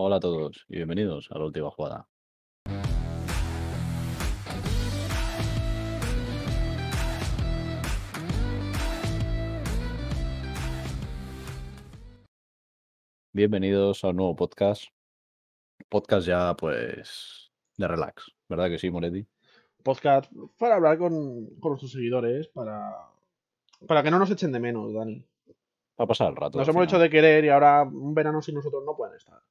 Hola a todos y bienvenidos a la última jugada. Bienvenidos a un nuevo podcast. Podcast ya, pues, de relax, ¿verdad que sí, Moretti? Podcast para hablar con, con nuestros seguidores, para, para que no nos echen de menos, Dani. Va a pasar el rato. Nos hemos hecho de querer y ahora un verano sin nosotros no pueden estar.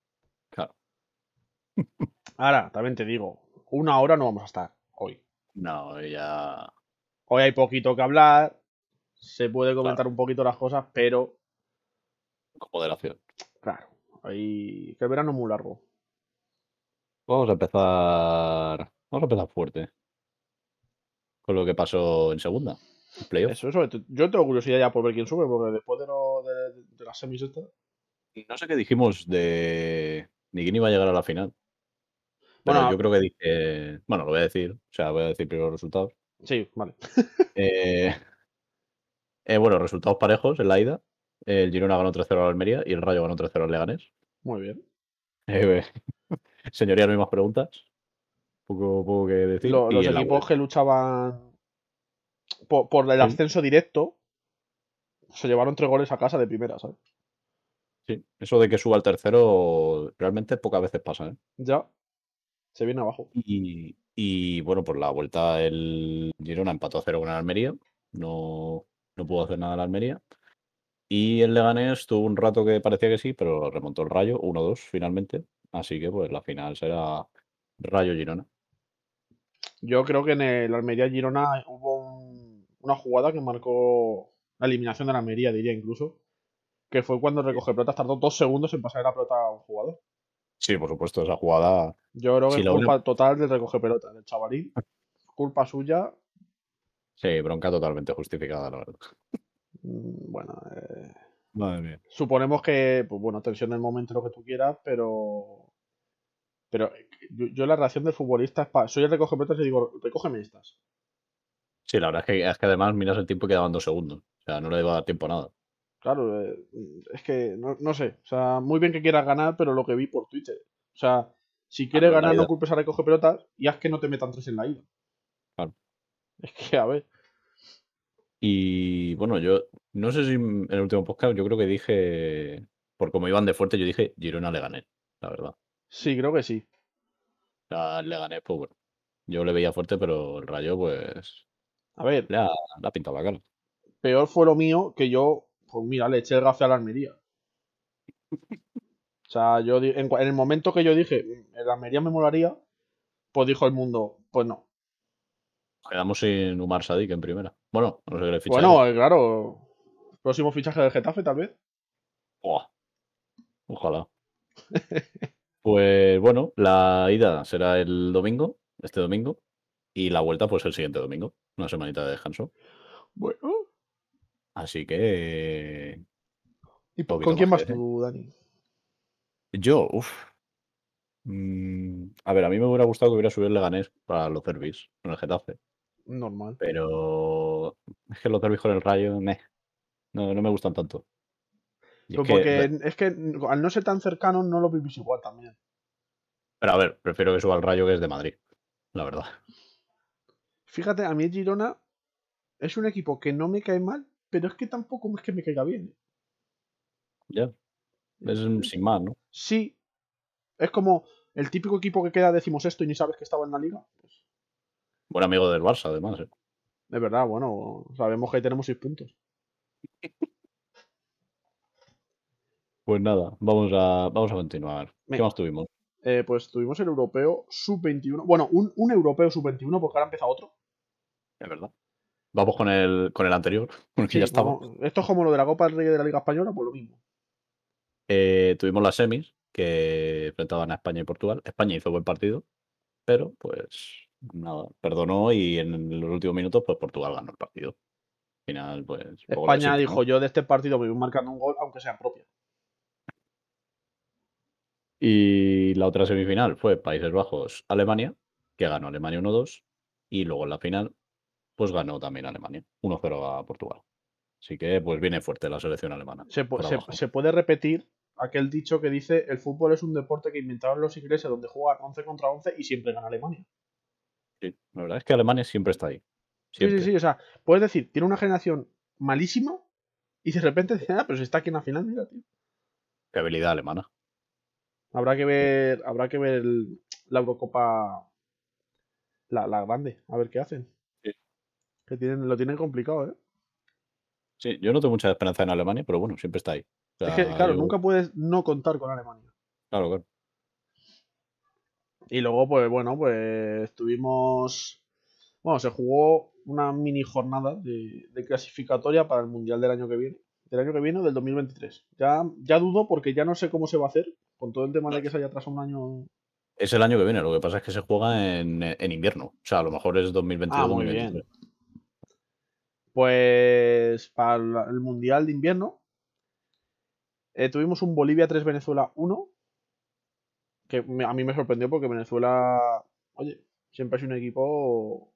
Ahora, también te digo, una hora no vamos a estar hoy. No, ya. Hoy hay poquito que hablar, se puede comentar un poquito las cosas, pero Con moderación. claro, hay... que el verano es muy largo. Vamos a empezar. Vamos a empezar fuerte. Con lo que pasó en segunda. Playoff. Eso, eso, yo tengo curiosidad ya por ver quién sube, porque después de, lo, de, de las semis estas... No sé qué dijimos de. Ni quién iba a llegar a la final. Pero Bueno, yo creo que dije. Bueno, lo voy a decir. O sea, voy a decir primero los resultados. Sí, vale. Eh, eh, bueno, resultados parejos en la ida. El Girona ganó 3-0 al Almería y el Rayo ganó 3-0 al Leganés. Muy bien. Eh, señoría, no hay más preguntas. Poco, poco que decir. Lo- los equipos que luchaban por, por el Sí. ascenso directo se llevaron tres goles a casa de primera, ¿sabes? Sí, eso de que suba al tercero realmente pocas veces pasa, ¿eh? Ya se viene abajo. Y, y, bueno, por la vuelta el Girona empató a cero con el Almería. No, no pudo hacer nada el Almería. Y el Leganés tuvo un rato que parecía que sí, pero remontó el Rayo 1-2 finalmente. Así que pues la final será Rayo Girona. Yo creo que en el Almería Girona hubo un- una jugada que marcó la eliminación de la Almería, diría incluso. Que fue cuando recoge pelotas tardó dos segundos en pasar la pelota a un jugador. Sí, por supuesto, esa jugada. Yo creo que es culpa total del recoge pelotas, del chavalín. Culpa suya. Sí, bronca totalmente justificada, la verdad. Mm, Bueno, eh, Madre mía. suponemos que, pues bueno, tensión del momento, lo que tú quieras, pero. Pero eh, yo, yo la reacción del futbolista es pa- soy el recoge pelotas y digo, recógeme estas. Sí, la verdad es que, es que además miras el tiempo y quedaban dos segundos. O sea, no le iba a dar tiempo a nada. Claro, eh, es que no, no sé. O sea, muy bien que quieras ganar, pero lo que vi por Twitter. O sea, si quieres en la ganar, no culpes a recoge pelotas y haz que no te metan tres en la ida. Claro. Es que, a ver. Y bueno, yo no sé si en el último podcast yo creo que dije, por como iban de fuerte, yo dije Girona le gané, la verdad. Sí, creo que sí. Le gané, pues bueno. Yo le veía fuerte, pero el Rayo, pues, A ver, pintado la cara. peor fue lo mío que yo, pues mira, le eché el gafe a la Almería. O sea, yo en, en el momento que yo dije, "Mm, el Almería me molaría, pues dijo el mundo, pues no. Quedamos sin Umar Sadik en primera. Bueno, no sé qué le ficha. Bueno, eh, claro. Próximo fichaje del Getafe, tal vez. Buah, Ojalá. Pues bueno, la ida será el domingo, este domingo, y la vuelta, pues el siguiente domingo. Una semanita de descanso. Bueno. Así que ¿Y Poquito con quién más vas que- tú, Dani? Yo, uff. a ver, a mí me hubiera gustado que hubiera subido el Leganés para los derbis con el Getafe. Normal. Pero es que los derbis con el Rayo, meh, no, no me gustan tanto. Es que- porque es que al no ser tan cercanos no lo vivís igual también. pero a ver, prefiero que suba el Rayo que es de Madrid, la verdad. Fíjate, a mí Girona es un equipo que no me cae mal, pero es que tampoco es que me caiga bien. Ya. Es un- sin más, ¿no? Sí, es como el típico equipo que queda decimosexto y ni sabes que estaba en la liga. Pues, Buen amigo del Barça, además. ¿eh? de verdad, bueno, sabemos que ahí tenemos seis puntos. Pues nada, vamos a, vamos a continuar. ¿Qué más tuvimos? Eh, pues tuvimos el europeo sub-21. Bueno, un, un europeo sub-21 porque ahora empieza otro. Es verdad. Vamos con el, con el anterior, con el que Sí, ya estaba. como- esto es como lo de la Copa del Rey de la Liga Española, pues lo mismo. Eh, tuvimos las semis que enfrentaban a España y Portugal. España hizo buen partido, pero pues nada, perdonó y en los últimos minutos pues Portugal ganó el partido. Al final, pues. España dijo, ¿no? yo de este partido me voy marcando un gol, aunque sea propia. Y la otra semifinal fue Países Bajos, Alemania, que ganó Alemania 1-2. Y luego en la final, pues ganó también Alemania, 1-0 a Portugal. Así que pues viene fuerte la selección alemana. Se, puede repetir aquel dicho que dice el fútbol es un deporte que inventaron los ingleses donde juegan 11 contra 11 y siempre gana Alemania. Sí, la verdad es que Alemania siempre está ahí. Sí, sí, sí, o sea, puedes decir, tiene una generación malísima y de repente dice, ah, pero si está aquí en la final, mira, tío. Qué habilidad alemana. Habrá que ver, habrá que ver la Eurocopa, la, la grande, a ver qué hacen. Que tienen, lo tienen complicado, ¿eh? Sí, yo no tengo mucha esperanza en Alemania, pero bueno, siempre está ahí. O Es que, claro, yo- nunca puedes no contar con Alemania. Claro, claro. Y luego, pues bueno, pues tuvimos. Bueno, se jugó una mini jornada de, de clasificatoria para el Mundial del año que viene. Del año que viene o del 2023. Ya, ya dudo porque ya no sé cómo se va a hacer. Con todo el tema de que se haya atrasado un año. Es el año que viene, lo que pasa es que se juega en, en invierno. O sea, a lo mejor es 2022 Ah, muy 2023. Pues para el Mundial de invierno. eh, tuvimos un Bolivia 3 Venezuela 1. Que a mí me sorprendió porque Venezuela. Oye, siempre ha sido un equipo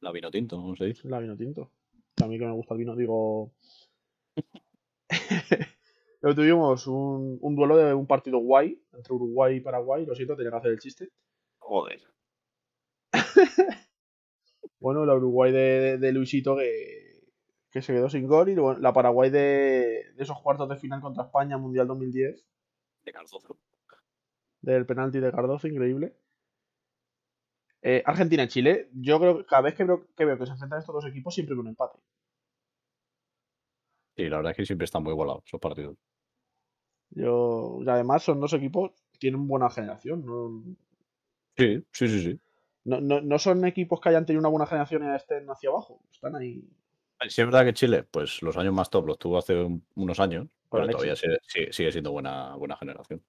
La vino tinto, ¿cómo se dice? La vino tinto. A mí que me gusta el vino, digo. Luego tuvimos un, un duelo de un partido guay entre Uruguay y Paraguay. Lo siento, tenía que hacer el chiste. Joder. Bueno, la Uruguay de, de Luisito que, que se quedó sin gol. Y luego la Paraguay de, de esos cuartos de final contra España, Mundial 2010. De Cardozo. Del penalti de Cardozo, increíble. Eh, Argentina y Chile. Yo creo que cada vez que veo, que veo que se enfrentan estos dos equipos, siempre hay un empate. Sí, la verdad es que siempre están muy igualados esos partidos. Yo, y además son dos equipos que tienen buena generación. No, Sí, sí, sí, sí. No, no, no son equipos que hayan tenido una buena generación y estén hacia abajo. Están ahí. Sí, es verdad que Chile, pues los años más top los tuvo hace un- unos años, pero todavía sigue, sigue- sigue siendo buena, buena generación.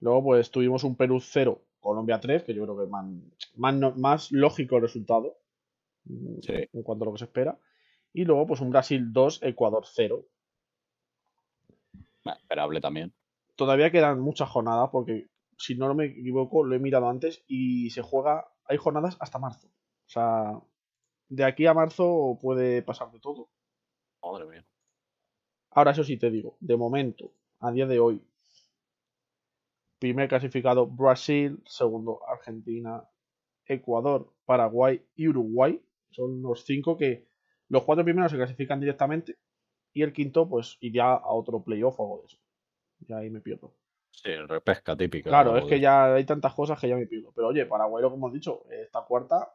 Luego, pues tuvimos un Perú 0, Colombia 3, que yo creo que es más, más, más lógico el resultado. mm, Sí. En cuanto a lo que se espera. Y luego, pues un Brasil 2, Ecuador 0. Bah, Esperable también. Todavía quedan muchas jornadas porque, si no me equivoco, lo he mirado antes y se juega. Hay jornadas hasta marzo. O sea, de aquí a marzo puede pasar de todo. Madre mía. Ahora, eso sí te digo, de momento, a día de hoy, primer clasificado Brasil, segundo Argentina, Ecuador, Paraguay y Uruguay. Son los cinco que los cuatro primeros se clasifican directamente y el quinto pues iría a otro playoff o algo de eso. Ya ahí me pierdo. Sí, repesca típica. Claro, es que ya hay tantas cosas que ya me pierdo. Pero oye, Paraguay, lo que hemos dicho, esta cuarta.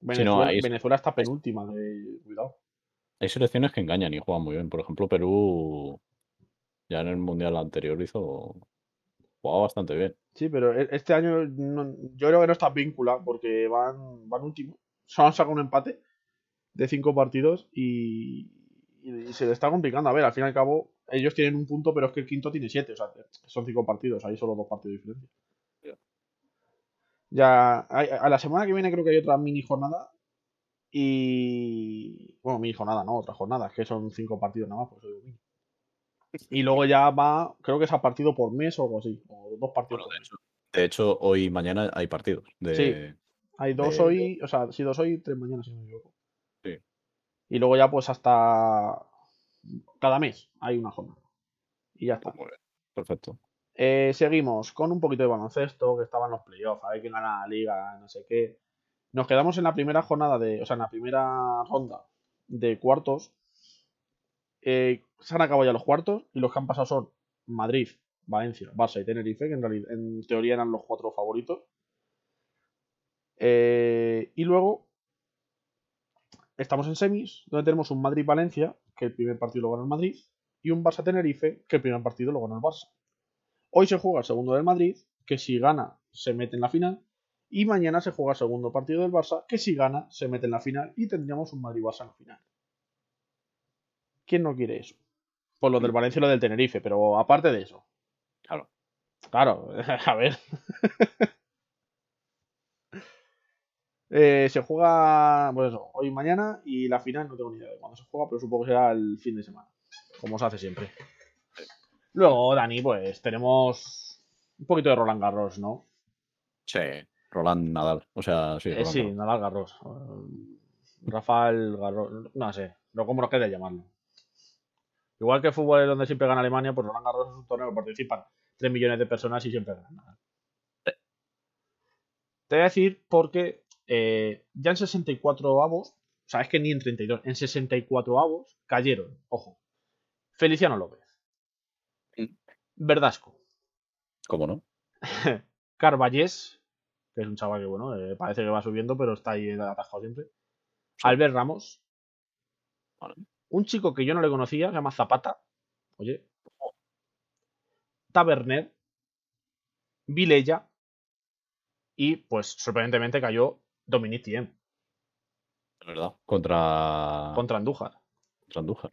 Venezuela, Venezuela está penúltima, de... cuidado. Hay selecciones que engañan y juegan muy bien. Por ejemplo, Perú ya en el mundial anterior hizo. jugaba bastante bien. Sí, pero e- este año no- yo creo que no está víncula porque van, van último. Solo han sacado un empate de cinco partidos y, y se le está complicando. A ver, al fin y al cabo, ellos tienen un punto, pero es que el quinto tiene siete. O sea, son cinco partidos, hay solo dos partidos de diferencia. Ya. A la semana que viene creo que hay otra mini jornada. Y. Bueno, mini jornada, no, otra jornada, es que son cinco partidos nada más, por eso digo mini. Y luego ya va, creo que es a partido por mes o algo así, o dos partidos Bueno, por de mes. hecho, de hecho, hoy y mañana hay partidos. De, Sí. Hay dos de- hoy, o sea, sí, dos hoy y tres mañana, si no me equivoco. Sí. Y luego ya, pues hasta cada mes hay una jornada. Y ya está. Pues muy bien. Perfecto. Eh, seguimos con un poquito de baloncesto, que estaban los playoffs, a ver quién gana la liga, no sé qué. Nos quedamos en la primera jornada de, o sea, en la primera ronda de cuartos. Eh, se han acabado ya los cuartos y los que han pasado son Madrid, Valencia, Barça y Tenerife, que en realidad, en teoría eran los cuatro favoritos. Eh, y luego estamos en semis, donde tenemos un Madrid-Valencia, que el primer partido lo gana el Madrid, y un Barça-Tenerife, que el primer partido lo gana el Barça. Hoy se juega el segundo del Madrid, que si gana se mete en la final. Y mañana se juega el segundo partido del Barça, que si gana se mete en la final y tendríamos un Madrid-Barça en la final. ¿Quién no quiere eso? Pues lo del Valencia y lo del Tenerife, pero aparte de eso. Claro. Claro, a ver. Eh, se juega, pues eso, hoy y mañana y la final no tengo ni idea de cuándo se juega, pero supongo que será el fin de semana, como se hace siempre. Luego, Dani, pues tenemos un poquito de Roland Garros, ¿no? Sí. Roland Nadal. O sea, sí. Eh, sí, Garros. Nadal Garros. Eh, Rafael Garros, no sé, no como no quería llamarlo. Igual que el fútbol es donde siempre gana Alemania, pues Roland Garros es un torneo que participan 3 millones de personas y siempre ganan. Te voy a decir porque eh, ya en 64 avos, o sea, es que ni en 32, en 64 avos cayeron, ojo, Feliciano López. Verdasco, ¿Cómo no? Carballés, que es un chaval que, bueno, eh, parece que va subiendo, pero está ahí atascado siempre. Albert Ramos, un chico que yo no le conocía, se llama Zapata, oye, Taberner, Vilella. Y, pues, sorprendentemente cayó Dominic Thiem De verdad. Contra, contra Andújar. contra Andújar.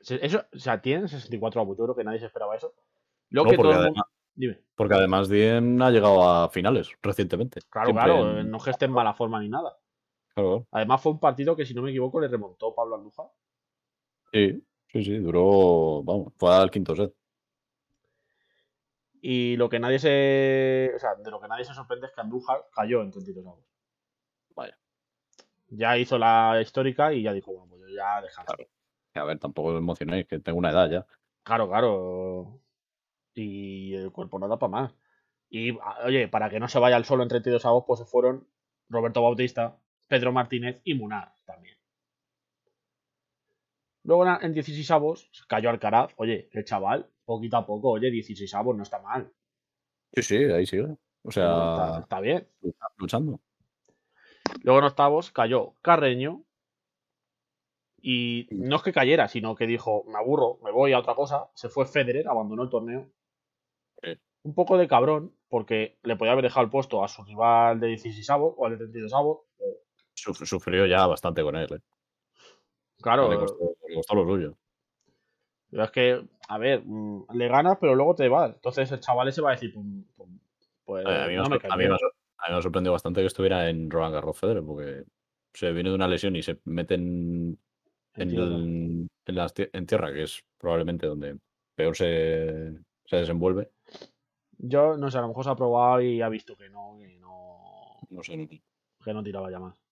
Eso, o sea, tienen 64 avos. Yo creo que nadie se esperaba eso. Lo No, que porque, todo el mundo- además, Dime. porque además Diem ha llegado a finales recientemente. Claro, Siempre claro, en- no esté en mala forma ni nada. claro, claro. Además, fue un partido que, si no me equivoco, le remontó Pablo Andújar. Sí, sí, sí, duró, vamos, fue al quinto set. Y lo que nadie se. O sea, de lo que nadie se sorprende es que Andújar cayó en 32 avos. Vaya. Ya hizo la histórica y ya dijo, bueno, pues yo ya dejar. Claro. A ver, tampoco os emocionéis, que tengo una edad ya. Claro, claro. Y el cuerpo no da para más. Y, oye, para que no se vaya al solo en 32 avos, pues se fueron Roberto Bautista, Pedro Martínez y Munar también. Luego en- en 16 avos cayó Alcaraz. Oye, el chaval, poquito a poco, oye, 16 avos no está mal. Sí, sí, ahí sigue. O sea, está bien. luchando. Luego en octavos cayó Carreño. Y no es que cayera, sino que dijo, me aburro, me voy a otra cosa. Se fue Federer, abandonó el torneo. Sí. Un poco de cabrón, porque le podía haber dejado el puesto a su rival de 16 avos o al de 32 avos. Suf- Sufrió ya bastante con él. ¿eh? Claro, Le, costó, le costó lo suyo. pero es que, a ver, mm, le ganas, pero luego te vas. Entonces el chaval ese va a decir, pues, pues, pues, Eh, a, mí me, no ha me a mí me a mí me bastante que estuviera en Roland Garros Federer, porque se viene de una lesión y se mete en, en, en tierra, que es probablemente donde peor se, se desenvuelve. Yo, no sé, a lo mejor se ha probado y ha visto que no, que no, No sé, que no tiraba ya más.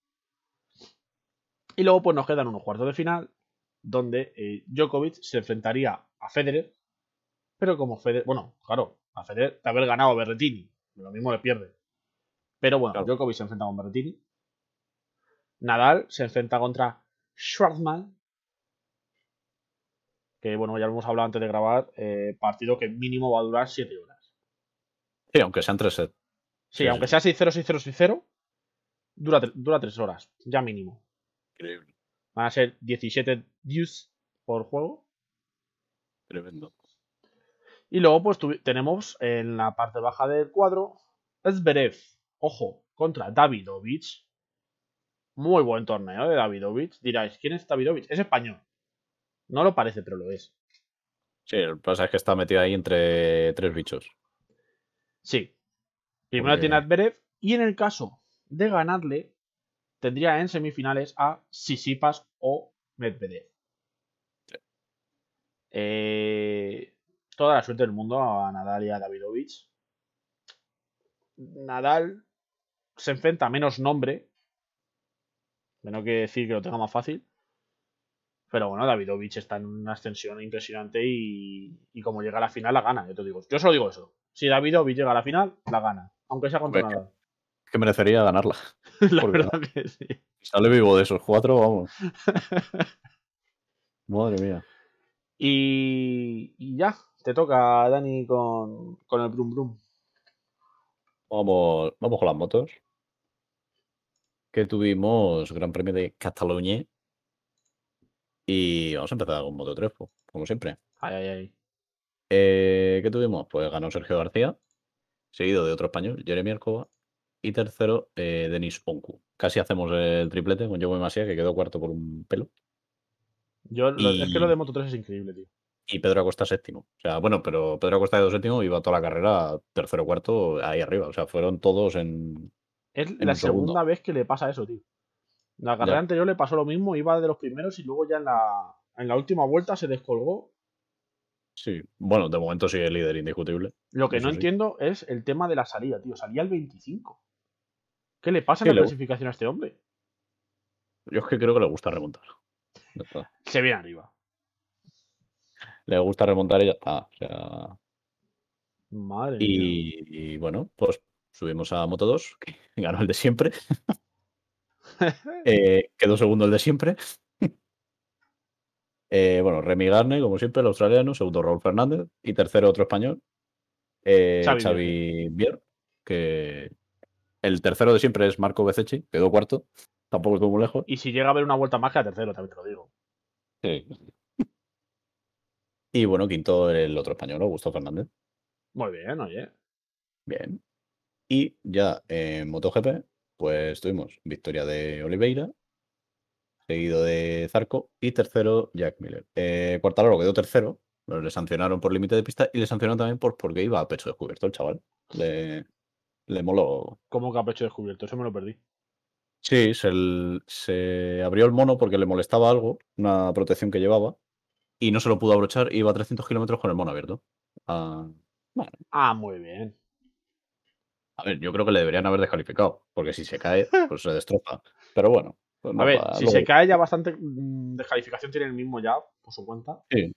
Y luego pues nos quedan unos cuartos de final donde eh, Djokovic se enfrentaría a Federer, pero como Federer, bueno, claro, a Federer de haber ganado a Berretini, lo mismo le pierde. Pero bueno, Claro. Djokovic se enfrenta con Berretini. Nadal se enfrenta contra Schwarzman. Que bueno, ya lo hemos hablado antes de grabar, eh, partido que mínimo va a durar 7 horas. Sí, aunque sean tres sets. Sí, Sí, aunque sí. sea 6-0, 6-0, 6-0, dura, tre- dura 3 horas, ya mínimo. Increíble. Van a ser 17 views por juego. Tremendo. Y luego, pues tenemos en la parte baja del cuadro Zverev, ojo, contra Davidovich. Muy buen torneo de Davidovich. Diráis, ¿quién es Davidovich? Es español. No lo parece, pero lo es. Sí, lo que pasa es que está metido ahí entre tres bichos. Sí. Primero Porque- tiene a Zverev y en el caso de ganarle, tendría en semifinales a Sisipas o Medvedev. Sí. Eh, toda la suerte del mundo a Nadal y a Davidovich. Nadal se enfrenta a menos nombre. Que no quiere decir que lo tenga más fácil. Pero bueno, Davidovich está en una ascensión impresionante y, y como llega a la final, la gana. Yo te digo, yo solo digo eso. Si Davidovich llega a la final, la gana. Aunque sea contra Nadal. Que merecería ganarla. La porque- verdad que sí. Sale vivo de esos cuatro, vamos. Madre mía. Y, y ya, te toca, Dani, con, con el Brum Brum. Vamos, vamos con las motos. Que tuvimos Gran Premio de Cataluña. Y vamos a empezar con Moto 3, pues, como siempre. Ay, ay, ay. Eh, ¿Qué tuvimos? Pues ganó Sergio García, seguido de otro español, Jeremy Arcoba. Y tercero, eh, Denis Onku. Casi hacemos el triplete con Joe Masía, que quedó cuarto por un pelo. Yo, lo- Es que lo de Moto 3 es increíble, tío. Y Pedro Acosta séptimo. O sea, bueno, pero Pedro Acosta de séptimo iba toda la carrera tercero cuarto ahí arriba. O sea, fueron todos en. Es en la segundo. segunda vez que le pasa eso, tío. La carrera Ya. anterior le pasó lo mismo, iba de los primeros y luego ya en la, en la última vuelta se descolgó. Sí. Bueno, de momento sigue el líder indiscutible. Lo que no sí. entiendo es el tema de la salida, tío. Salía el 25. ¿Qué le pasa en la le- clasificación a este hombre? Yo es que creo que le gusta remontar. Se viene arriba. le gusta remontar y ya está. O sea, Madre mía. y, y bueno, pues subimos a Moto 2, que ganó el de siempre. Eh, quedó segundo el de siempre. Eh, bueno, Remy Garner, como siempre, el australiano, segundo Raúl Fernández y tercero otro español, eh, Xavi Xavi Bier, que el tercero de siempre es Marco Bececchi, quedó cuarto, tampoco estuvo muy lejos. Y si llega a haber una vuelta más, queda tercero, también te lo digo. Sí. Y bueno, quinto el otro español, Augusto Fernández. Muy bien, oye. Bien. Y ya en MotoGP, pues tuvimos victoria de Oliveira, seguido de Zarco y tercero Jack Miller. Eh, quedó tercero, pero le sancionaron por límite de pista y le sancionaron también por porque iba a pecho descubierto el chaval. Le, le moló. ¿Cómo que a pecho descubierto? Eso me lo perdí. Sí, se, se abrió el mono porque le molestaba algo, una protección que llevaba, y no se lo pudo abrochar iba a 300 kilómetros con el mono abierto. Ah, bueno, Ah, muy bien. a ver, yo creo que le deberían haber descalificado, porque si se cae, pues se destroza. Pero bueno. pues A no ver, pa- si luego- se cae ya bastante mm, descalificación tiene el mismo ya, por su cuenta. Sí.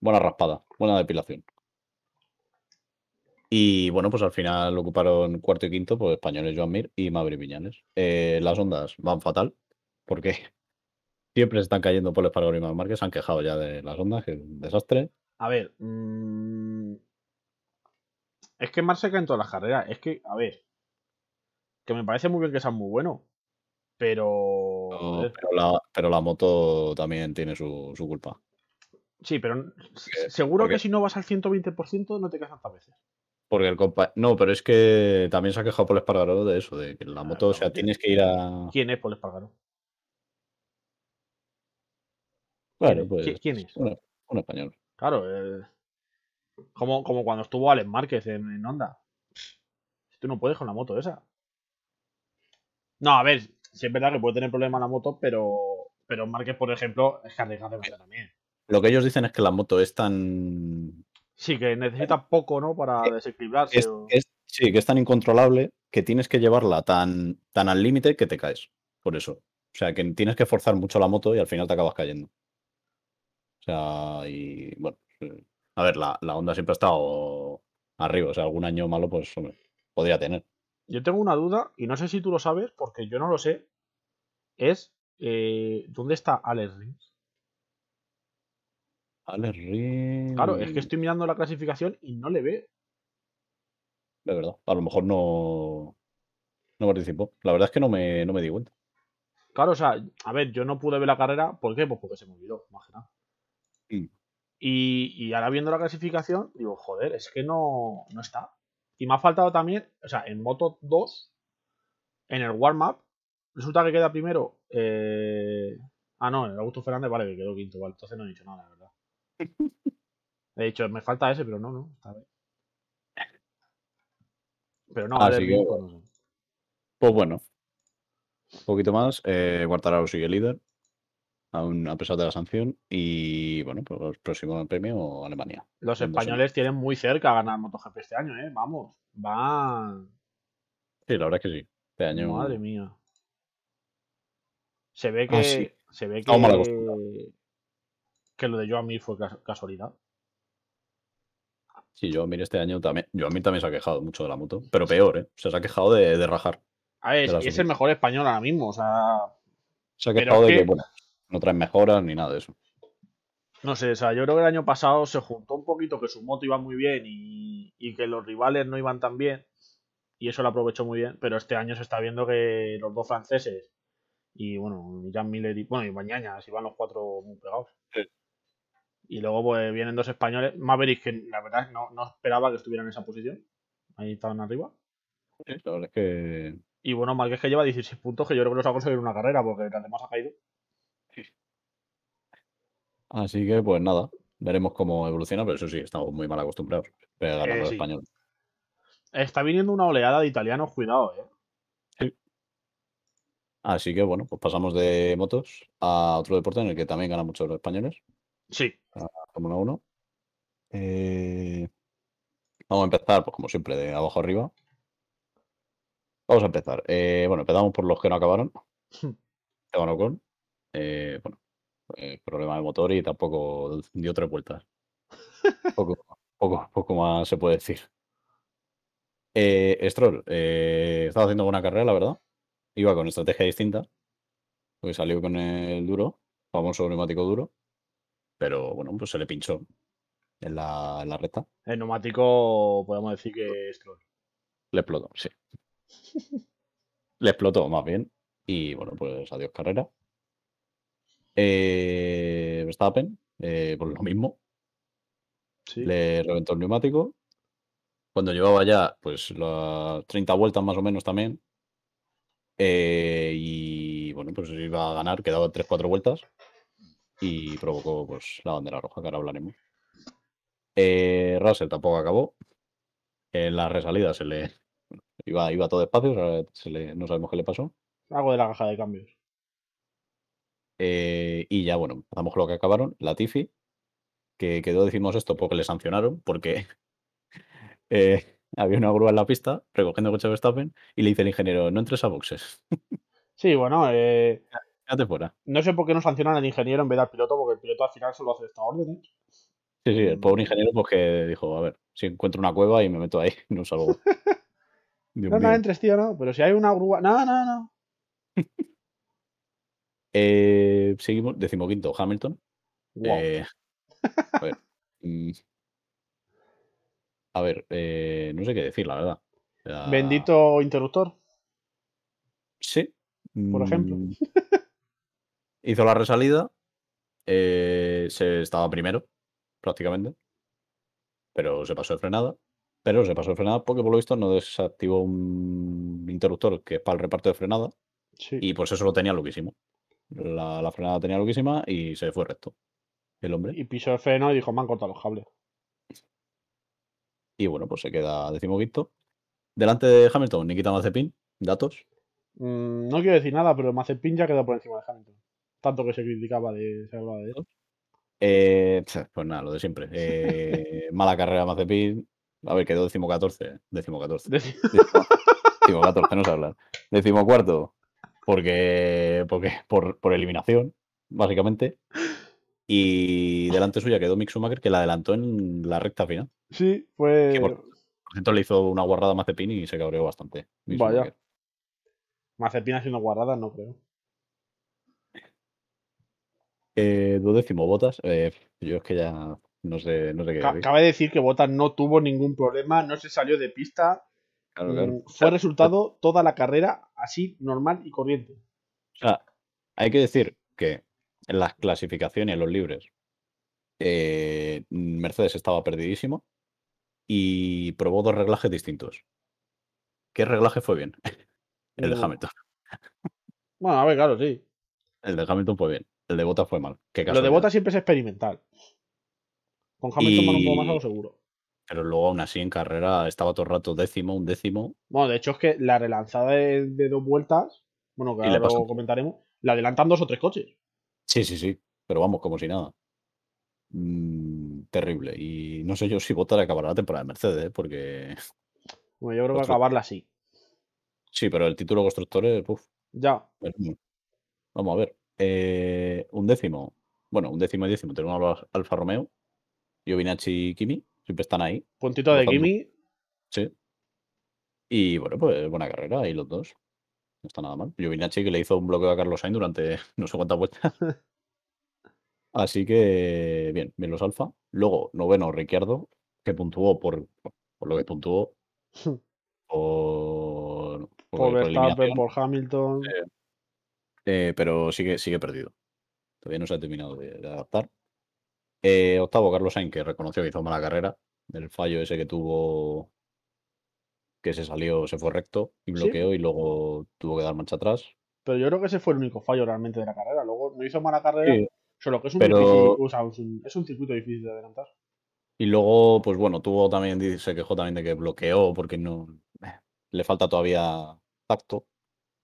Buena raspada, buena depilación. Y bueno, pues al final ocuparon cuarto y quinto, pues españoles Joan Mir y Maverick Viñales. Eh, las ondas van fatal, porque siempre se están cayendo por y Marc Márquez. Se han quejado ya de las ondas, que es un desastre. A ver. mm, es que Mar se cae en todas las carreras. Es que, a ver. Que me parece muy bien que sean muy buenos. Pero. Pero, la, pero la moto también tiene su, su culpa. Sí, pero seguro porque- que si no vas al 120% no te caes tantas veces. Porque el compa... No, pero es que también se ha quejado por Espargaro de eso, de que la moto, o sea, tienes que ir a. ¿Quién es Paul Espargaro? Bueno, ¿Qui- pues. quién es? Un, un español. Claro, eh, como, como cuando estuvo Alex Márquez en, en Honda. Tú no puedes con la moto esa. No, a ver, sí es verdad que puede tener problemas la moto, pero, pero Márquez, por ejemplo, es que arriesga demasiado también. Lo que ellos dicen es que la moto es tan. Sí, que necesita poco, ¿no? Para Eh, desequilibrarse. Es, o- es- sí, que es tan incontrolable que tienes que llevarla tan, tan al límite que te caes. Por eso. O sea, que tienes que forzar mucho la moto y al final te acabas cayendo. O sea, y bueno. eh, A ver, la, la Honda siempre ha estado arriba. O sea, algún año malo, pues, hombre, podría tener. Yo tengo una duda, y no sé si tú lo sabes, porque yo no lo sé. Es, eh, ¿dónde está Alex Rins? Alex Claro, es que estoy mirando la clasificación y no le ve. De verdad. A lo mejor no. No participó. La verdad es que no me, no me di cuenta. Claro, o sea, a ver, yo no pude ver la carrera. ¿Por qué? Pues porque se me olvidó, nada. Mm. Y, y ahora viendo la clasificación, digo, joder, es que no, no está. Y me ha faltado también, o sea, en Moto 2, en el warm-up, resulta que queda primero. eh, Ah, no, en el Augusto Fernández, vale, que quedó quinto, vale, entonces no he dicho nada, la verdad. He dicho, me falta ese, pero no, no, está bien. Pero no, Así que, pues no sé. Pues bueno. Un poquito más. Eh, sigue líder. Aún a pesar de la sanción. Y bueno, pues próximo premio Alemania. Los españoles tienen muy cerca ganar MotoGP este año, ¿eh? Vamos, van. Sí, la verdad es que sí. Este año. Madre mía. Se ve Ah, que. sí. Se ve que. Que lo de Joan Mir fue cas- casualidad. Sí, yo mire este año también. Yo a mí también se ha quejado mucho de la moto. Pero peor, ¿eh? O sea, se ha quejado de, de rajar. A ver, es el mejor español ahora mismo, o sea. Se ha quejado de que, que- bueno, no traen mejoras ni nada de eso. No sé, o sea, yo creo que el año pasado se juntó un poquito que su moto iba muy bien y, y que los rivales no iban tan bien. Y eso lo aprovechó muy bien. Pero este año se está viendo que los dos franceses y bueno, Jan Miller y bueno, y Mañana, si van los cuatro muy pegados. Sí. Y luego pues vienen dos españoles. Maverick, que la verdad no, no esperaba que estuvieran en esa posición. Ahí estaban arriba. Sí, la verdad es que. Y bueno, Márquez que lleva 16 puntos, que yo creo que los ha conseguido en una carrera, porque las demás ha caído. Así que, pues nada. Veremos cómo evoluciona, pero eso sí, estamos muy mal acostumbrados. Ganando Eh, el sí. español. Está viniendo una oleada de italianos, cuidado, eh. Así que bueno, pues pasamos de motos a otro deporte en el que también ganan mucho los españoles. Sí, Fórmula 1. Eh, Vamos a empezar, pues como siempre, de abajo arriba. Vamos a empezar. Eh, bueno, empezamos por los que no acabaron. Esteban Ocon. Eh, bueno, eh, problema de motor y tampoco dio tres vueltas. Poco, poco, poco más se puede decir. Stroll, estaba haciendo buena carrera, la verdad. Iba con estrategia distinta. Porque salió con el duro, famoso neumático duro. Pero bueno, pues se le pinchó en la, en la recta. El neumático, podemos decir que es. Le explotó, sí. Le explotó más bien. Y bueno, pues adiós carrera. Eh, Verstappen, eh, por lo mismo. Sí. Le reventó el neumático. Cuando llevaba ya, pues, las 30 vueltas más o menos también. eh, y bueno, pues iba a ganar, quedaban 3-4 vueltas. Y provocó pues la bandera roja, que ahora hablaremos. Eh, Russell tampoco acabó. En la resalida se le iba, iba todo despacio, o sea, se le- no sabemos qué le pasó. Algo de la caja de cambios. Eh, y ya, bueno, empezamos con lo que acabaron. La Tifi, que quedó, decimos esto, porque le sancionaron, porque eh, había una grúa en la pista recogiendo el coche de Verstappen y le dice el ingeniero, no entres a boxes, Sí, bueno, eh, quédate fuera. no sé por qué no sancionan al ingeniero en vez del piloto, porque el piloto al final solo hace estas órdenes. Sí, sí, el pobre ingeniero pues que dijo, a ver, si encuentro una cueva y me meto ahí, no salgo. No, no entres, tío, no. Pero si hay una grúa. No, no, no. Eh, seguimos, decimoquinto, Hamilton. Guau. Eh, a ver, mm, a ver, eh, no sé qué decir, la verdad. Bendito interruptor. Sí. por ejemplo. Hizo la resalida. eh, se estaba primero, prácticamente. Pero se pasó de frenada. Pero se pasó de frenada porque por lo visto no desactivó un interruptor que es para el reparto de frenada. Sí. Y pues eso lo tenía loquísimo. La, la frenada tenía loquísima y se fue recto. El hombre. Y pisó el freno y dijo, me han cortado los cables. Y bueno, pues se queda decimoquinto. Delante de Hamilton, Nikita Mazepin, datos. Mm, no quiero decir nada, pero Mazepin ya quedó por encima de Hamilton. Tanto que se criticaba de se hablaba de él. Eh, pues nada, lo de siempre. Eh, mala carrera Mazepin. A ver, quedó decimocatorce. Decimocatorce. Deci- Decimocatorce, no sé hablar. Decimocuarto. Porque, porque por, por eliminación, básicamente. Y delante suya quedó Mick Schumacher, que la adelantó en la recta final. Sí, fue. Que por, por cierto, le hizo una guarrada a Mazepin y se cabreó bastante. Mick Vaya. Schumacher. Mazepin haciendo guardadas, no creo. Eh, duodécimo, Botas. Eh, yo es que ya no sé, no sé qué Ca- decir. Cabe decir que Bottas no tuvo ningún problema, no se salió de pista. Claro, claro. Mm, Fue resultado toda la carrera así, normal y corriente. O sea, hay que decir que en las clasificaciones, en los libres, eh, Mercedes estaba perdidísimo y probó dos reglajes distintos. ¿Qué reglaje fue bien? El de Ninguno. Hamilton. Bueno, a ver, claro, sí. El de Hamilton fue bien. El de Bottas fue mal. Qué Lo de. Bottas siempre es experimental. Con Hamilton van un poco más a lo Y- seguro. Pero luego, aún así, en carrera estaba todo el rato décimo, un décimo. Bueno, de hecho es que la relanzada de, de dos vueltas, bueno, que Y le ahora lo comentaremos, la adelantan dos o tres coches. Sí, sí, sí. Pero vamos, como si nada. Mm, terrible. Y no sé yo si Bottas acabará la temporada de Mercedes, ¿eh? porque Bueno, yo creo que acabarla así. sí, pero el título constructores, uf, Ya. Vamos a ver. Eh, un décimo. Bueno, un décimo y décimo. Tenemos a Alfa Romeo. Giovinacci y Kimi. Siempre están ahí. Puntito de. Kimi. Sí. Y bueno, pues buena carrera ahí los dos. No está nada mal. Giovinacci que le hizo un bloqueo a Carlos Sainz durante no sé cuántas vueltas. Así que bien, bien los Alfa. Luego, noveno, Ricciardo, que puntuó por, por lo que puntuó. Por, Por por Verstappen, por Hamilton. Eh, pero sigue, sigue perdido. Todavía no se ha terminado de, de adaptar. Eh, octavo, Carlos Sainz, que reconoció que hizo mala carrera. El fallo ese que tuvo, que se salió, se fue recto y Sí. bloqueó y luego tuvo que dar marcha atrás. Pero yo creo que ese fue el único fallo realmente de la carrera. Luego no hizo mala carrera, Sí, solo que es un, pero- difícil, o sea, es un, es un circuito difícil de adelantar. Y luego, pues bueno, tuvo también, se quejó también de que bloqueó porque no eh, le falta todavía tacto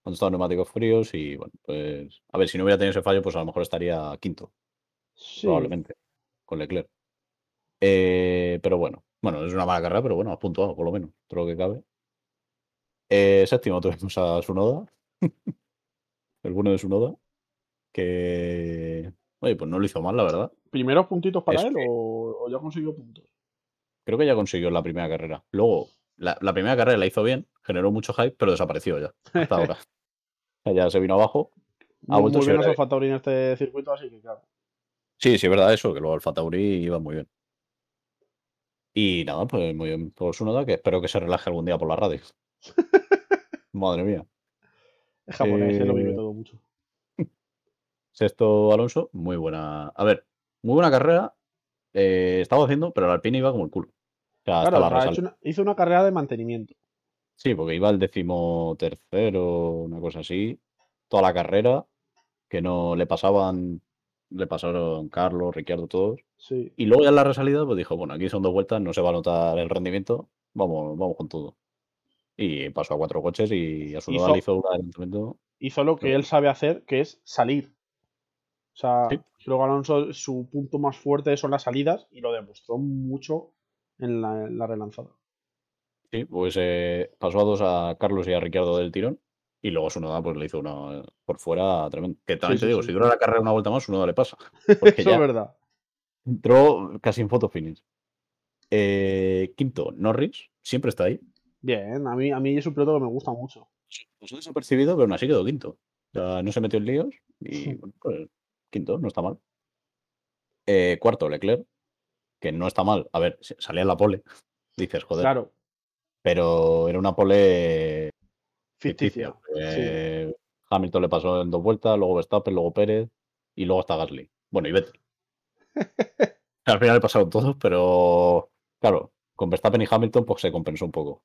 cuando están neumáticos fríos y bueno, pues a ver, si no hubiera tenido ese fallo, pues a lo mejor estaría quinto. Sí. probablemente, con Leclerc. Eh, pero bueno, bueno, es una mala carrera, pero bueno, ha puntuado por lo menos, todo lo que cabe. Eh, séptimo tuvimos a Sunoda, el bueno de Sunoda, que, oye, pues no lo hizo mal, la verdad. ¿Primeros puntitos para Es él que- o, o o ya consiguió puntos. Creo que ya consiguió la primera carrera. Luego, la, la primera carrera la hizo bien, generó mucho hype, pero desapareció ya. Hasta ahora. Sea, ya se vino abajo. Ha Muy, muy bien ser- Alfa Tauri en este circuito, así que claro. Sí, sí, es verdad eso, que luego Alfa Tauri iba muy bien. Y nada, pues muy bien por su nota, que espero que se relaje algún día por la radio. Madre mía. Es japonés, se lo vive Eh, todo mucho. Sexto Alonso, muy buena. A ver, muy buena carrera. eh, estaba haciendo, pero el Alpine iba como el culo. O sea, hasta Claro, la o sea, una- hizo una carrera de mantenimiento. Sí, porque iba el décimo tercero, una cosa así, toda la carrera, que no le pasaban, le pasaron Carlos, Ricciardo, todos. Sí. Y luego ya en la resalida, pues dijo, bueno, aquí son dos vueltas, no se va a notar el rendimiento, vamos, vamos con todo. Y pasó a cuatro coches y a su Hizo- le hizo un adelantamiento. Hizo lo que él sabe hacer, que es salir. O sea, Sí. luego Alonso, su punto más fuerte son las salidas y lo demostró mucho en la, en la relanzada. Sí, pues eh, pasó a dos a Carlos y a Ricciardo del tirón. Y luego su noda pues le hizo una por fuera tremendo. Que también Sí, te sí, digo, sí. si dura la carrera una vuelta más, su noda le pasa. Porque Eso ya es verdad. entró casi en photo finish. Eh, quinto, Norris, siempre está ahí. Bien, a mí, a mí es un piloto que me gusta mucho. Pasó desapercibido, pero aún así quedó quinto. O sea, no se metió en líos y bueno, pues, quinto, no está mal. Eh, cuarto, Leclerc, que no está mal. A ver, salía en la pole. Dices, joder, Claro, pero era una pole ficticia. Sí. Hamilton le pasó en dos vueltas, luego Verstappen, luego Pérez y luego hasta Gasly. Bueno, y Vettel. Al final le pasaron todos, pero claro, con Verstappen y Hamilton pues se compensó un poco.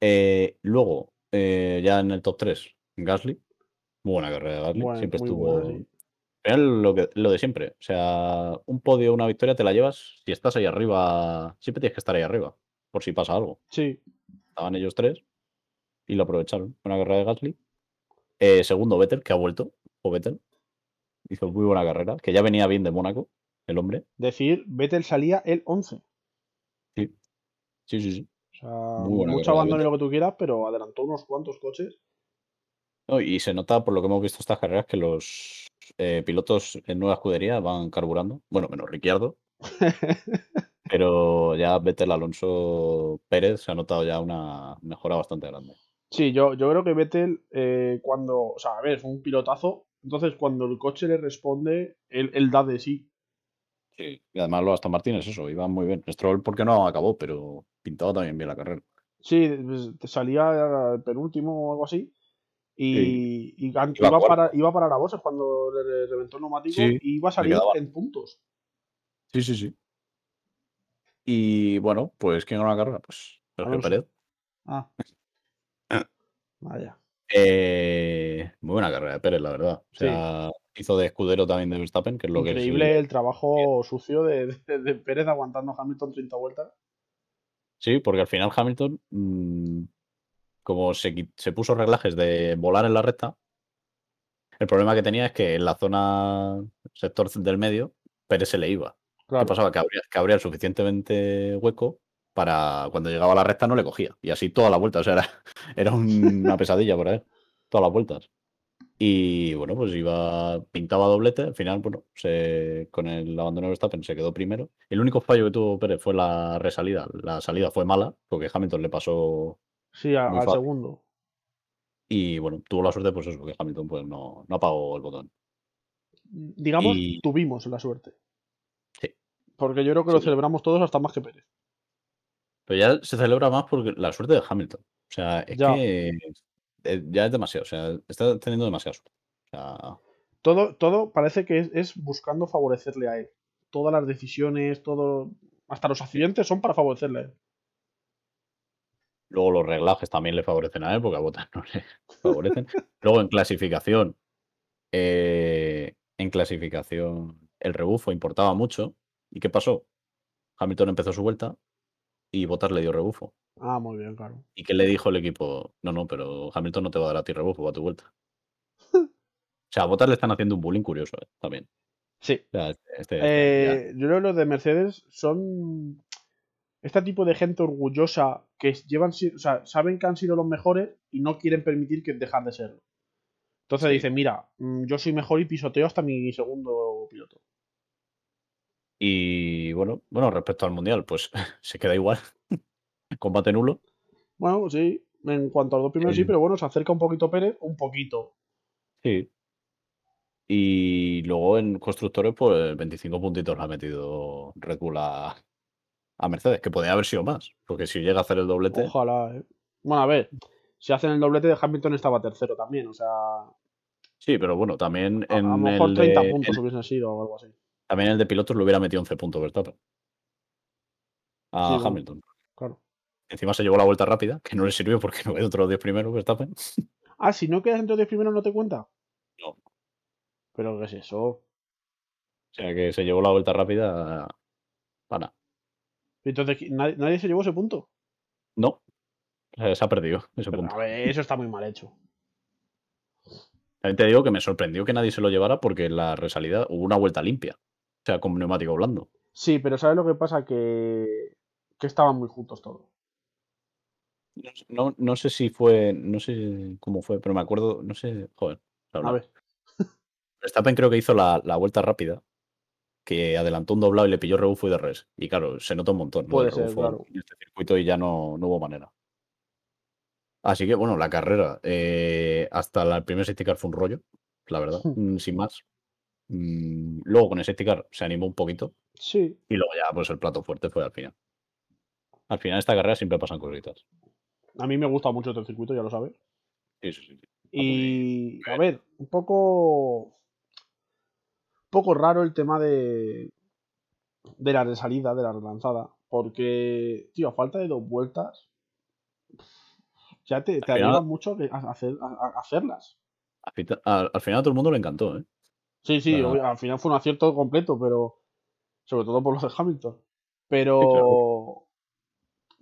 Eh, luego, eh, ya en el top 3, Gasly. Muy buena carrera de Gasly. Buena- siempre estuvo. buena, sí. Lo, que, lo de siempre. O sea, un podio, una victoria te la llevas. Si estás ahí arriba, siempre tienes que estar ahí arriba. Por si pasa algo. Sí, Estaban ellos tres y lo aprovecharon. Buena carrera de Gasly. Eh, segundo, Vettel, que ha vuelto. O Vettel. Hizo muy buena carrera. Que ya venía bien de Mónaco, el hombre. decir, Vettel salía el 11. Sí, sí, sí. O sea, Muy buena mucho abandono lo que tú quieras, pero adelantó unos cuantos coches. No, y se nota por lo que hemos visto estas carreras que los eh, pilotos en nueva escudería van carburando. Bueno, menos Ricciardo. pero ya Vettel, Alonso, Pérez se ha notado ya una mejora bastante grande. Sí, yo, yo creo que Vettel, eh, cuando. O sea, a ver, es un pilotazo. Entonces, cuando el coche le responde, él, él da de sí. Sí. Y además los Aston Martin es eso, iban muy bien. Stroll porque no acabó, pero pintaba también bien la carrera. Sí, pues, salía penúltimo o algo así. Y, Iba iba, para, iba a parar a Bottas cuando le, reventó el neumático Sí, y iba a salir en puntos. Sí, sí, sí. Y bueno, pues ¿quién ganó la carrera? Pues Sergio. Pérez. Ah. Ah. Vaya. Eh, muy buena carrera de Pérez, la verdad. O Sí. sea, hizo de escudero también de Verstappen, que es lo que Increíble el trabajo sucio de, de- de Pérez aguantando a Hamilton 30 vueltas. sí, porque al final Hamilton, mm, como se, se puso reglajes de volar en la recta, el problema que tenía es que en la zona sector del medio, Pérez se le iba. ¿Qué Claro. pasaba? Que abría, que abría el suficientemente hueco para cuando llegaba a la recta no le cogía. Y así toda la vuelta. O sea, era, era una pesadilla por ahí. Todas las vueltas. Y bueno, pues iba, pintaba doblete. Al final, bueno, se, con el abandono de Verstappen se quedó primero. El único fallo que tuvo Pérez fue la resalida. La salida fue mala, porque Hamilton le pasó. Sí, a- al segundo. Y bueno, tuvo la suerte, pues eso, que Hamilton pues no, no apagó el botón. Digamos, Y- tuvimos la suerte. Porque yo creo que Sí. lo celebramos todos hasta más que Pérez. Pero ya se celebra más porque la suerte de Hamilton. O sea, es Ya. que eh, ya es demasiado. O sea, está teniendo demasiada suerte. O sea, Todo, todo parece que es, es buscando favorecerle a él. Todas las decisiones, todo. Hasta los accidentes son para favorecerle a él. luego los reglajes también le favorecen a él porque a Bottas no le favorecen. luego en clasificación, eh, en clasificación, el rebufo importaba mucho. ¿Y qué pasó? Hamilton empezó su vuelta y Bottas le dio rebufo. Ah, muy bien, claro. ¿Y qué le dijo el equipo? No, no, pero Hamilton no te va a dar a ti rebufo, va a tu vuelta. O sea, a Bottas le están haciendo un bullying curioso eh, también. Sí. O sea, este- este- este. Eh, yo creo que los de Mercedes son este tipo de gente orgullosa que llevan, o sea, saben que han sido los mejores y no quieren permitir que dejar de serlo. Entonces Sí. dicen, mira, mm, yo soy mejor y pisoteo hasta mi segundo piloto. Y bueno, bueno, respecto al Mundial, pues se queda igual. Combate nulo. Bueno, sí, en cuanto a los dos primeros sí, pero bueno, se acerca un poquito Pérez, un poquito. Sí. Y luego en constructores, pues 25 puntitos le ha metido Red Bull a, a Mercedes, que podría haber sido más, porque si llega a hacer el doblete, Ojalá, ¿eh? Bueno, a ver, si hacen el doblete de Hamilton estaba tercero también, o sea, a, sí, pero bueno, también a lo en mejor el 30 de, puntos en- hubiesen sido o algo así. También el de pilotos le hubiera metido 11 puntos Verstappen a Sí, Hamilton. claro. Encima se llevó la vuelta rápida, que no le sirvió porque no quedó otros 10 primeros Verstappen. Ah, si no quedas entre los 10 primeros no te cuenta. No. O Pero ¿qué es eso? sea que se llevó la vuelta rápida para. Entonces, ¿qui- ¿nadie, nadie se llevó ese punto? No, eh, se ha perdido ese Pero, punto. a ver, eso está muy mal hecho. También te digo que me sorprendió que nadie se lo llevara porque en la resalida hubo una vuelta limpia. O sea, con neumático blando. Sí, pero ¿sabes lo que pasa? Que, que estaban muy juntos todos. No, sé- no, no sé si fue, no sé cómo fue, pero me acuerdo, no sé, joder. A ver, Verstappen creo que hizo la, la vuelta rápida, que adelantó un doblado y le pilló rebufo y de res. Y claro, se nota un montón. puede ser, rebufo claro. en este circuito y ya no, no hubo manera. Así que bueno, la carrera, eh, hasta la- el primer safety car fue un rollo, la verdad, sin más. Mm, luego con el safety car se animó un poquito Sí, y luego ya pues el plato fuerte fue al final. Al final de esta carrera siempre pasan cositas. a mí me gusta mucho este circuito, ya lo sabes. Sí, sí, sí. Y, a ver, un poco. Un poco raro el tema de. De la resalida, de la relanzada. Porque, tío, a falta de dos vueltas. Ya te, te animan mucho a, hacer, a- a hacerlas. Al- al final a todo el mundo le encantó, ¿eh? Sí, sí, Claro. al final fue un acierto completo, pero. Sobre todo por los de Hamilton. Pero. claro.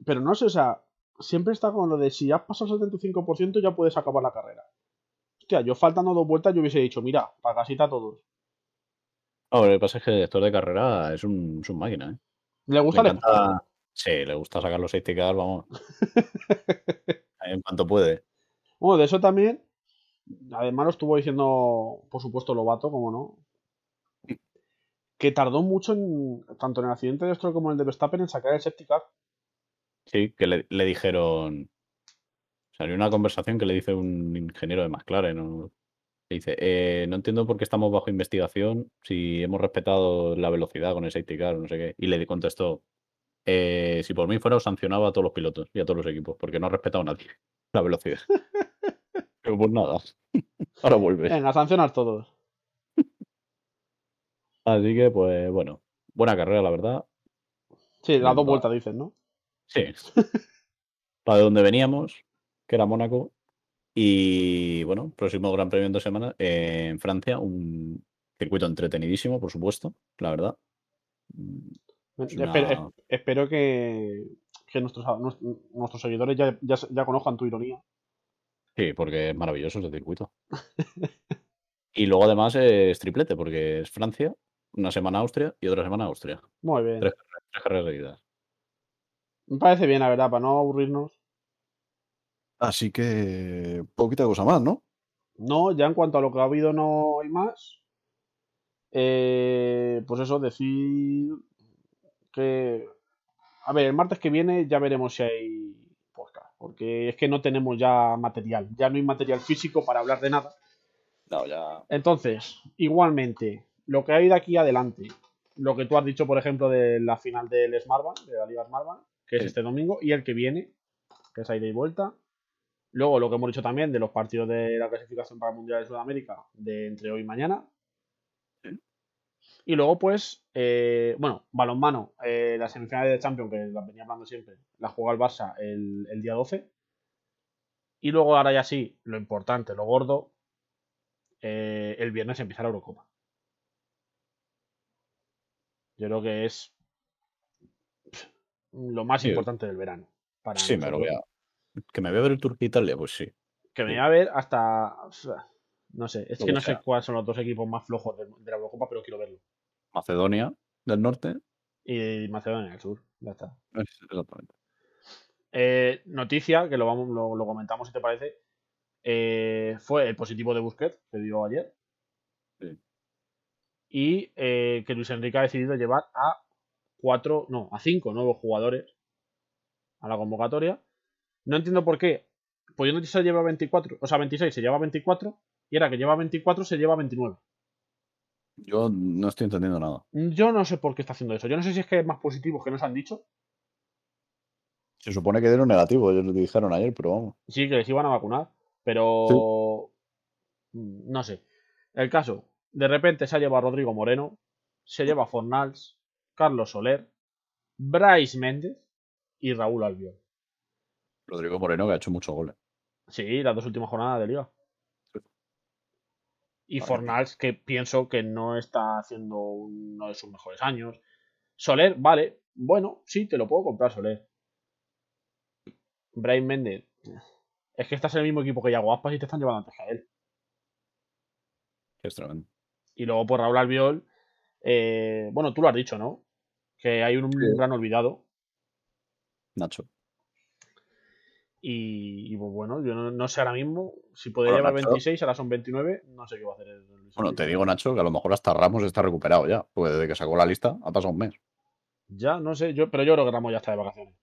Pero no sé, o sea, siempre está con lo de si has pasado el 75% ya puedes acabar la carrera. Hostia, yo faltando dos vueltas yo hubiese dicho, mira, para casita a todos. Ahora, lo que pasa es que el director de carrera es un, es un máquina, ¿eh? ¿Le Le gusta el encanta. Sí, le gusta sacar los safety car, vamos. En cuanto puede. Bueno, de eso también, además lo estuvo diciendo, por supuesto, Lobato, como no, que tardó mucho en, tanto en el accidente de Stroll como en el de Verstappen, en sacar el safety car. Sí, que le, le dijeron. Salió una conversación que le dice un ingeniero de McLaren. ¿no? Le dice: "Eh, No entiendo por qué estamos bajo investigación si hemos respetado la velocidad con el safety car, no sé qué. Y le contestó: "Eh, Si por mí fuera, os sancionaba a todos los pilotos y a todos los equipos, porque no ha respetado nadie la velocidad. Pero pues nada. Ahora vuelve. Venga, a sancionar todos. Así que, pues bueno, buena carrera, la verdad. Sí, las dos vueltas dicen, ¿no? Sí. Para de donde veníamos, que era Mónaco. Y bueno, próximo Gran Premio en dos semanas eh, en Francia, un circuito entretenidísimo, por supuesto, la verdad. Es Espero, una- es- espero que, que nuestros, nues- nuestros seguidores ya, ya, ya conozcan tu ironía. Sí, porque es maravilloso ese circuito. y luego además es triplete, porque es Francia, una semana Austria y otra semana Austria. Muy bien. Tres, tres carreras seguidas. Me parece bien, la verdad, para no aburrirnos. Así que poquita cosa más, ¿no? No, ya en cuanto a lo que ha habido no hay más. Eh, pues eso, decir que... A ver, el martes que viene ya veremos si hay porque es que no tenemos ya material, ya no hay material físico para hablar de nada. No, ya. Entonces, igualmente, lo que hay de aquí adelante, lo que tú has dicho, por ejemplo, de la final del Smartbank, de la Liga Smartbank, que es este domingo, y el que viene, que es ida y vuelta. Luego, lo que hemos dicho también de los partidos de la clasificación para el Mundial de Sudamérica, de entre hoy y mañana. Y luego, pues, eh, bueno, balonmano, eh, las semifinales de Champions, que las venía hablando siempre, la juega el Barça el, el día 12. Y luego, ahora ya sí, lo importante, lo gordo, eh, el viernes empieza la Eurocopa. Yo creo que es lo más Sí. importante del verano. Para Sí, me lo voy a. Que me voy a ver el Turquía-Italia, pues sí. Que me voy a ver hasta. No sé, es Lo que no sé cuáles son los dos equipos más flojos de, de la Eurocopa, pero quiero verlo. Macedonia del Norte. Y Macedonia del Sur, ya está. Exactamente. Eh, noticia, que lo, vamos, lo, lo comentamos si te parece. eh, fue el positivo de Busquets, que dio ayer. Sí. y eh, que Luis Enrique ha decidido llevar a cuatro, no, a cinco nuevos jugadores a la convocatoria. No entiendo por qué, pudiendo se lleva 24, o sea, 26 se lleva 24, y ahora que lleva 24 se lleva 29. Yo no estoy entendiendo nada. Yo no sé por qué está haciendo eso. Yo no sé si es que es más positivo que nos han dicho. Se supone que dieron negativo, ellos lo dijeron ayer, pero vamos. Sí, que les iban a vacunar, pero mm, no sé. El caso, de repente se ha llevado a Rodrigo Moreno, se lleva a Fornals, Carlos Soler, Bryce Méndez y Raúl Albiol. Rodrigo Moreno que ha hecho muchos goles. Sí, las dos últimas jornadas de liga. Y Vale. Fornals, que pienso que no está haciendo uno de sus mejores años. Soler, vale, bueno, sí, te lo puedo comprar, Soler. Brian Méndez. Es que estás en el mismo equipo que Yago Aspas y te están llevando antes que a él. Que es tremendo. Y luego por Raúl Albiol, eh, bueno, tú lo has dicho, ¿no? Que hay un Sí. gran olvidado. Nacho. Y, y, pues bueno, yo no, no sé ahora mismo si podría Bueno, llevar Nacho- 26, ahora son 29, no sé qué va a hacer el Luis Bueno, te digo, Nacho, que a lo mejor hasta Ramos está recuperado ya. Pues desde que sacó la lista ha pasado un mes. Ya, no sé, yo, pero yo creo que Ramos ya está de vacaciones.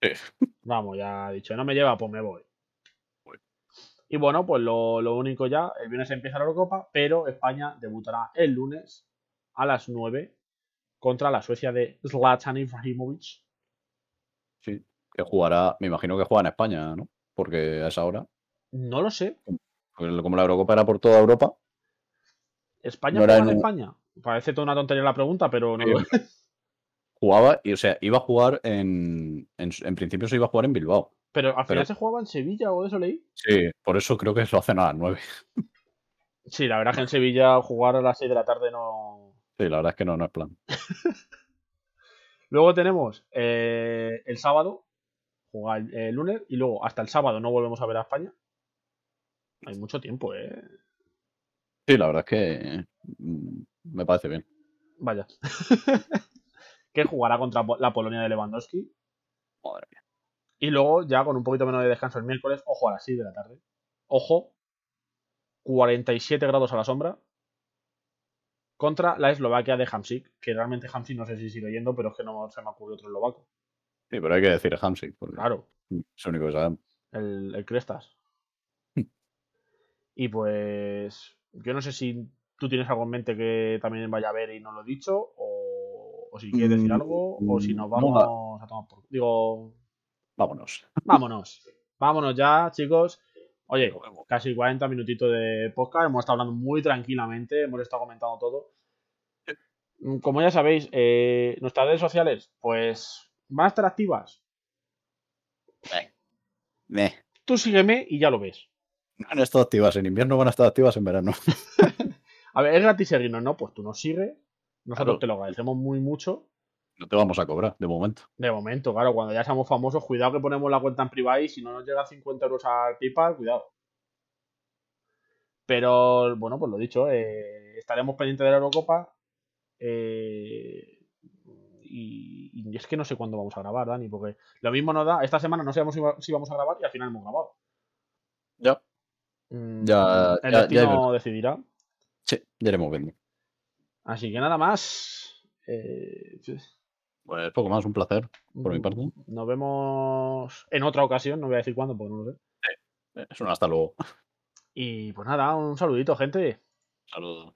Sí. Vamos, ya ha dicho, no me lleva, pues me voy. Voy. Y bueno, pues lo, lo único ya, el viernes empieza la Eurocopa, pero España debutará el lunes a las 9 contra la Suecia de Zlatan Ibrahimovic. Sí. Que jugará, me imagino que juega en España, ¿no? Porque a esa hora, No lo sé. como la Eurocopa era por toda Europa, ¿España No juega en un- España? Parece toda una tontería la pregunta, pero no Sí. jugaba, y o sea, iba a jugar en, en, en principio se iba a jugar en Bilbao. Pero al final Pero- se jugaba en Sevilla o de eso leí. Sí, por eso creo que lo hacen a las 9. Sí, la verdad es que en Sevilla jugar a las 6 de la tarde no. Sí, la verdad es que no, no es plan. Luego tenemos eh, el sábado, jugar el, el lunes, y luego hasta el sábado no volvemos a ver a España. Hay mucho tiempo, ¿eh? Sí, la verdad es que mm, me parece bien. Vaya. que jugará contra la Polonia de Lewandowski. Madre mía. Y luego, ya con un poquito menos de descanso el miércoles, ojo a las 6 de la tarde. Ojo, 47 grados a la sombra. Contra la Eslovaquia de Hamsik, que realmente Hamsik no sé si sigue yendo, pero es que no se me ocurrió otro eslovaco. Sí, pero hay que decir Hamsik, porque Claro, es lo único que sabemos. el, el Crestas. y pues, yo no sé si tú tienes algo en mente que también vaya a ver y no lo he dicho, o, o si quieres decir Mm, algo, o si nos no, vamos a tomar por... Digo, Vámonos. vámonos. Vámonos ya, chicos. Oye, casi 40 minutitos de podcast. Hemos estado hablando muy tranquilamente, hemos estado comentando todo. Como ya sabéis, eh, nuestras redes sociales, pues van a estar activas. Meh. Tú sígueme y ya lo ves. No han estado activas en invierno, van a estar activas en verano. A ver, es gratis seguirnos, ¿no? Pues tú nos sigues. Nosotros Claro. te lo agradecemos muy mucho. No te vamos a cobrar, de momento. De momento, claro, cuando ya seamos famosos, cuidado que ponemos la cuenta en privado y si no nos llega a 50 euros al PayPal, cuidado. Pero, bueno, pues lo dicho, eh, estaremos pendientes de la Eurocopa. eh, y, y es que no sé cuándo vamos a grabar, Dani, porque lo mismo nos da. Esta semana no sabemos si, va- si vamos a grabar y al final hemos grabado. Ya. Mm, Ya- el ya- destino decidirá. Sí, ya iremos viendo. Así que nada más. eh, Pues poco más, un placer por mi parte. Nos vemos en otra ocasión, no voy a decir cuándo porque no lo sé. Es un hasta luego. Y pues nada, un saludito, gente. Saludos.